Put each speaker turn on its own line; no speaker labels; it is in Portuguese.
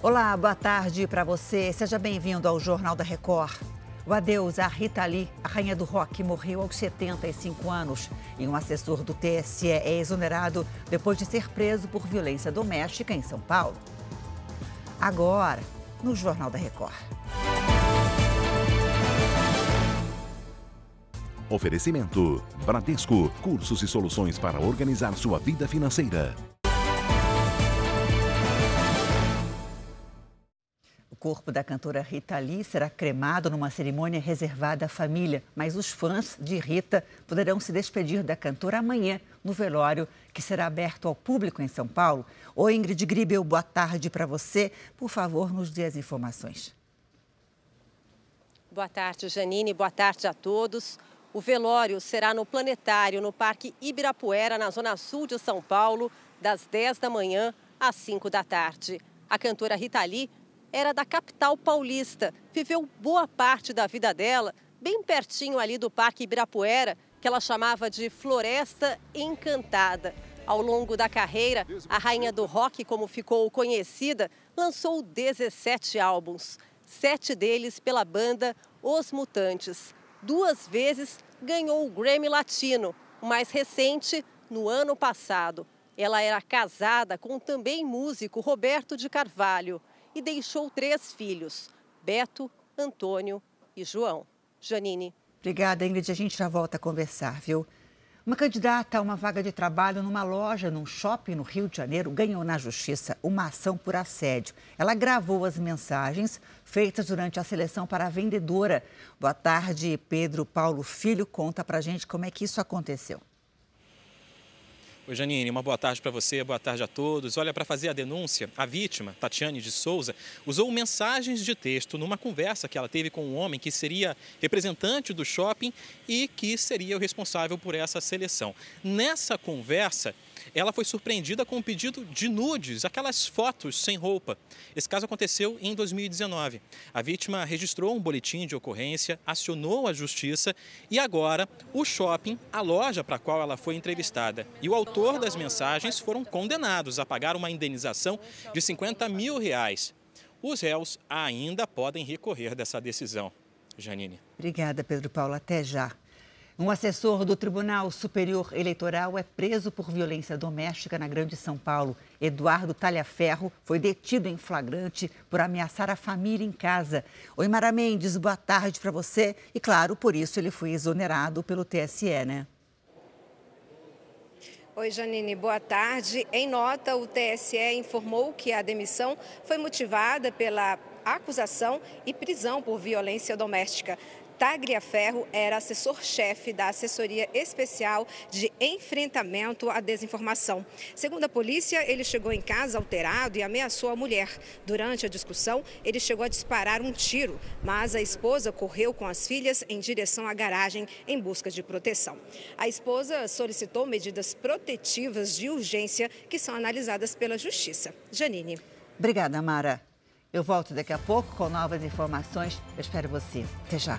Olá, boa tarde para você. Seja bem-vindo ao Jornal da Record. O adeus a Rita Lee, a rainha do rock, morreu aos 75 anos. E um assessor do TSE é exonerado depois de ser preso por violência doméstica em São Paulo. Agora, no Jornal da Record.
Oferecimento: Bradesco, cursos e soluções para organizar sua vida financeira.
Corpo da cantora Rita Lee será cremado numa cerimônia reservada à família, mas os fãs de Rita poderão se despedir da cantora amanhã no velório que será aberto ao público em São Paulo. Oi, Ingrid Gribel, boa tarde para você. Por favor, nos dê as informações.
Boa tarde, Janine. Boa tarde a todos. O velório será no Planetário, no Parque Ibirapuera, na zona sul de São Paulo, das 10 da manhã às 5 da tarde. A cantora Rita Lee era da capital paulista, viveu boa parte da vida dela bem pertinho ali do Parque Ibirapuera, que ela chamava de Floresta Encantada. Ao longo da carreira, a rainha do rock, como ficou conhecida, lançou 17 álbuns, sete deles pela banda Os Mutantes duas vezes ganhou o Grammy Latino, o mais recente no ano passado. Ela era casada com também músico Roberto de Carvalho e deixou três filhos: Beto, Antônio e João. Janine.
Obrigada, Ingrid. A gente já volta a conversar, viu? Uma candidata a uma vaga de trabalho numa loja, num shopping no Rio de Janeiro, ganhou na justiça uma ação por assédio. Ela gravou as mensagens feitas durante a seleção para a vendedora. Boa tarde, Pedro Paulo Filho. Conta pra gente como é que isso aconteceu.
Oi, Janine, uma boa tarde para você, boa tarde a todos. Olha, para fazer a denúncia, a vítima, Tatiane de Souza, usou mensagens de texto numa conversa que ela teve com um homem que seria representante do shopping e que seria o responsável por essa seleção. Nessa conversa, ela foi surpreendida com um pedido de nudes, aquelas fotos sem roupa. Esse caso aconteceu em 2019. A vítima registrou um boletim de ocorrência, acionou a justiça e agora o shopping, a loja para a qual ela foi entrevistada e o autor das mensagens foram condenados a pagar uma indenização de 50 mil reais. Os réus ainda podem recorrer dessa decisão. Janine.
Obrigada, Pedro Paulo. Até já. Um assessor do Tribunal Superior Eleitoral é preso por violência doméstica na Grande São Paulo. Eduardo Talhaferro foi detido em flagrante por ameaçar a família em casa. Oi, Mara Mendes, boa tarde para você. E, claro, por isso ele foi exonerado pelo TSE, né?
Oi, Janine, boa tarde. Em nota, o TSE informou que a demissão foi motivada pela acusação e prisão por violência doméstica. Tagria Ferro era assessor-chefe da Assessoria Especial de Enfrentamento à Desinformação. Segundo a polícia, ele chegou em casa alterado e ameaçou a mulher. Durante a discussão, ele chegou a disparar um tiro, mas a esposa correu com as filhas em direção à garagem em busca de proteção. A esposa solicitou medidas protetivas de urgência que são analisadas pela Justiça. Janine.
Obrigada, Mara. Eu volto daqui a pouco com novas informações. Eu espero você. Até já.